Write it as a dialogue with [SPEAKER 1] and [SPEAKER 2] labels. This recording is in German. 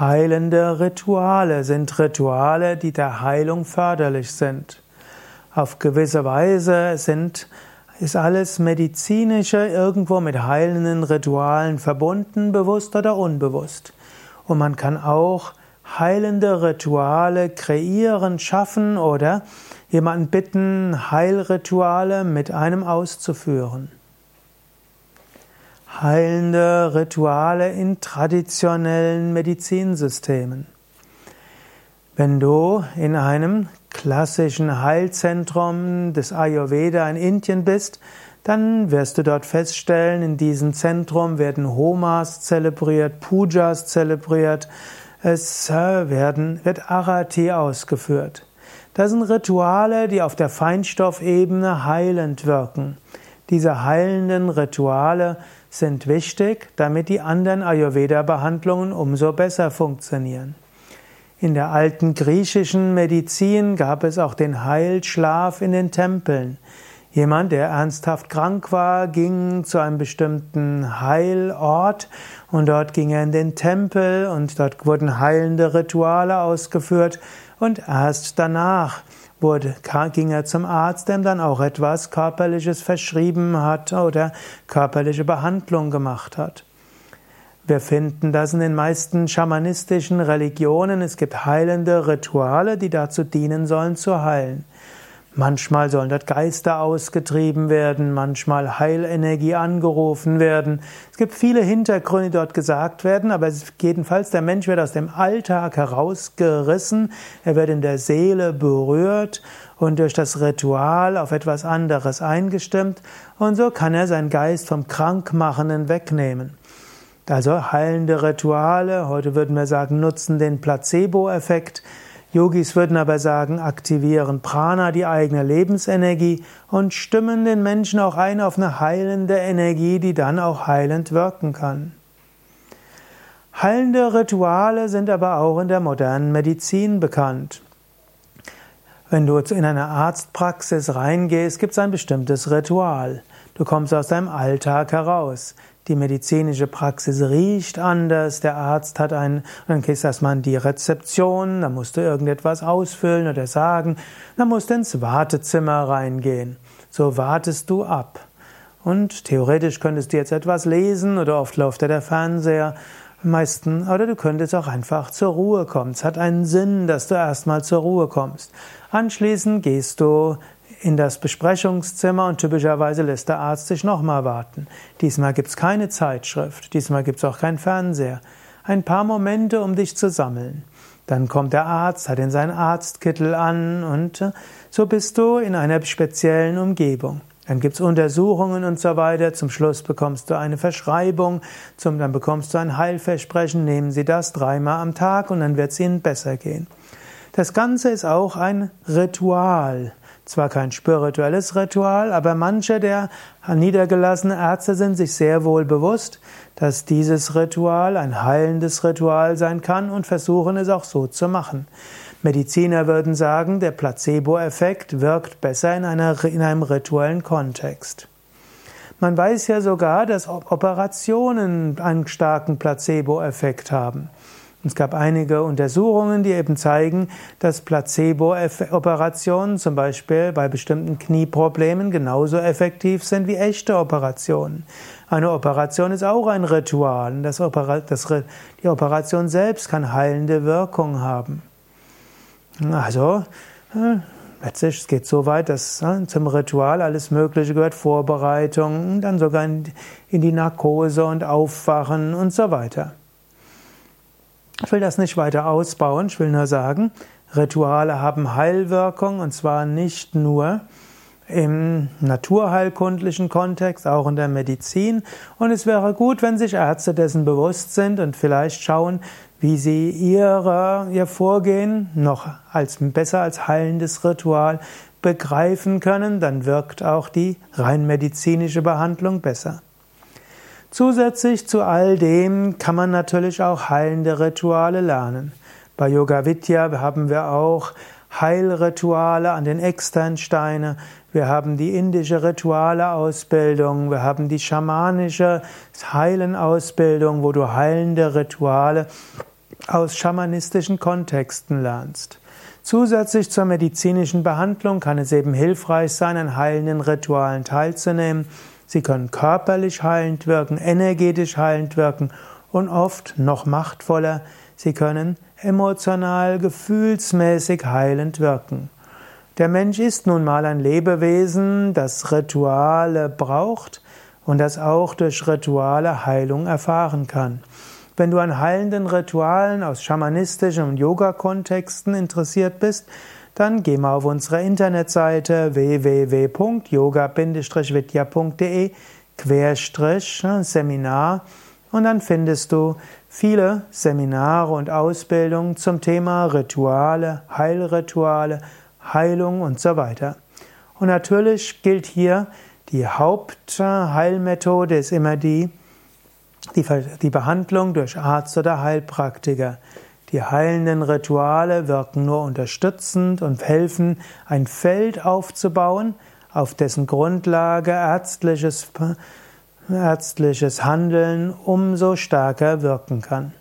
[SPEAKER 1] Heilende Rituale sind Rituale, die der Heilung förderlich sind. Auf gewisse Weise sind, ist alles Medizinische irgendwo mit heilenden Ritualen verbunden, bewusst oder unbewusst. Und man kann auch heilende Rituale kreieren, schaffen oder jemanden bitten, Heilrituale mit einem auszuführen heilende Rituale in traditionellen Medizinsystemen. Wenn du in einem klassischen Heilzentrum des Ayurveda in Indien bist, dann wirst du dort feststellen, in diesem Zentrum werden Homas zelebriert, Pujas zelebriert, es äh, werden, wird Arati ausgeführt. Das sind Rituale, die auf der Feinstoffebene heilend wirken. Diese heilenden Rituale sind wichtig, damit die anderen Ayurveda-Behandlungen umso besser funktionieren. In der alten griechischen Medizin gab es auch den Heilschlaf in den Tempeln. Jemand, der ernsthaft krank war, ging zu einem bestimmten Heilort und dort ging er in den Tempel und dort wurden heilende Rituale ausgeführt und erst danach wurde, ging er zum Arzt, der ihm dann auch etwas Körperliches verschrieben hat oder körperliche Behandlung gemacht hat. Wir finden das in den meisten schamanistischen Religionen. Es gibt heilende Rituale, die dazu dienen sollen, zu heilen. Manchmal sollen dort Geister ausgetrieben werden, manchmal Heilenergie angerufen werden. Es gibt viele Hintergründe, die dort gesagt werden, aber jedenfalls der Mensch wird aus dem Alltag herausgerissen, er wird in der Seele berührt und durch das Ritual auf etwas anderes eingestimmt und so kann er seinen Geist vom Krankmachenden wegnehmen. Also heilende Rituale, heute würden wir sagen, nutzen den Placebo-Effekt. Yogis würden aber sagen, aktivieren Prana, die eigene Lebensenergie und stimmen den Menschen auch ein auf eine heilende Energie, die dann auch heilend wirken kann. Heilende Rituale sind aber auch in der modernen Medizin bekannt. Wenn du in eine Arztpraxis reingehst, gibt es ein bestimmtes Ritual. Du kommst aus deinem Alltag heraus. Die medizinische Praxis riecht anders, der Arzt hat einen, dann gehst du erstmal in die Rezeption, dann musst du irgendetwas ausfüllen oder sagen, dann musst du ins Wartezimmer reingehen. So wartest du ab. Und theoretisch könntest du jetzt etwas lesen oder oft läuft da der Fernseher. Meisten, oder du könntest auch einfach zur Ruhe kommen. Es hat einen Sinn, dass du erstmal zur Ruhe kommst. Anschließend gehst du in das Besprechungszimmer und typischerweise lässt der Arzt sich nochmal warten. Diesmal gibt es keine Zeitschrift, diesmal gibt es auch keinen Fernseher. Ein paar Momente, um dich zu sammeln. Dann kommt der Arzt, hat in seinen Arztkittel an und äh, so bist du in einer speziellen Umgebung. Dann gibt's Untersuchungen und so weiter. Zum Schluss bekommst du eine Verschreibung. Zum, dann bekommst du ein Heilversprechen. Nehmen Sie das dreimal am Tag und dann wird es Ihnen besser gehen. Das Ganze ist auch ein Ritual. Zwar kein spirituelles Ritual, aber manche der niedergelassenen Ärzte sind sich sehr wohl bewusst, dass dieses Ritual ein heilendes Ritual sein kann und versuchen es auch so zu machen. Mediziner würden sagen, der Placebo-Effekt wirkt besser in, einer, in einem rituellen Kontext. Man weiß ja sogar, dass Operationen einen starken Placebo-Effekt haben. Es gab einige Untersuchungen, die eben zeigen, dass Placebo-Operationen zum Beispiel bei bestimmten Knieproblemen genauso effektiv sind wie echte Operationen. Eine Operation ist auch ein Ritual. Das Opera das, die Operation selbst kann heilende Wirkung haben. Also, äh, letztlich, es geht so weit, dass äh, zum Ritual alles Mögliche gehört, Vorbereitung, dann sogar in die Narkose und Aufwachen und so weiter. Ich will das nicht weiter ausbauen, ich will nur sagen, Rituale haben Heilwirkung und zwar nicht nur im naturheilkundlichen Kontext, auch in der Medizin. Und es wäre gut, wenn sich Ärzte dessen bewusst sind und vielleicht schauen, wie sie ihre, ihr Vorgehen noch als besser als heilendes Ritual begreifen können, dann wirkt auch die rein medizinische Behandlung besser. Zusätzlich zu all dem kann man natürlich auch heilende Rituale lernen. Bei Yoga Vidya haben wir auch Heilrituale an den Externsteine. Wir haben die indische Rituale-Ausbildung. Wir haben die schamanische Heilenausbildung, wo du heilende Rituale aus schamanistischen Kontexten lernst. Zusätzlich zur medizinischen Behandlung kann es eben hilfreich sein, an heilenden Ritualen teilzunehmen. Sie können körperlich heilend wirken, energetisch heilend wirken und oft noch machtvoller, sie können emotional, gefühlsmäßig heilend wirken. Der Mensch ist nun mal ein Lebewesen, das Rituale braucht und das auch durch Rituale Heilung erfahren kann. Wenn du an heilenden Ritualen aus schamanistischen und Yoga-Kontexten interessiert bist, dann geh mal auf unsere Internetseite www.yoga-vidya.de Seminar und dann findest du viele Seminare und Ausbildungen zum Thema Rituale, Heilrituale, Heilung und so weiter. Und natürlich gilt hier, die Hauptheilmethode ist immer die, die, die Behandlung durch Arzt oder Heilpraktiker. Die heilenden Rituale wirken nur unterstützend und helfen, ein Feld aufzubauen, auf dessen Grundlage ärztliches, ärztliches Handeln umso stärker wirken kann.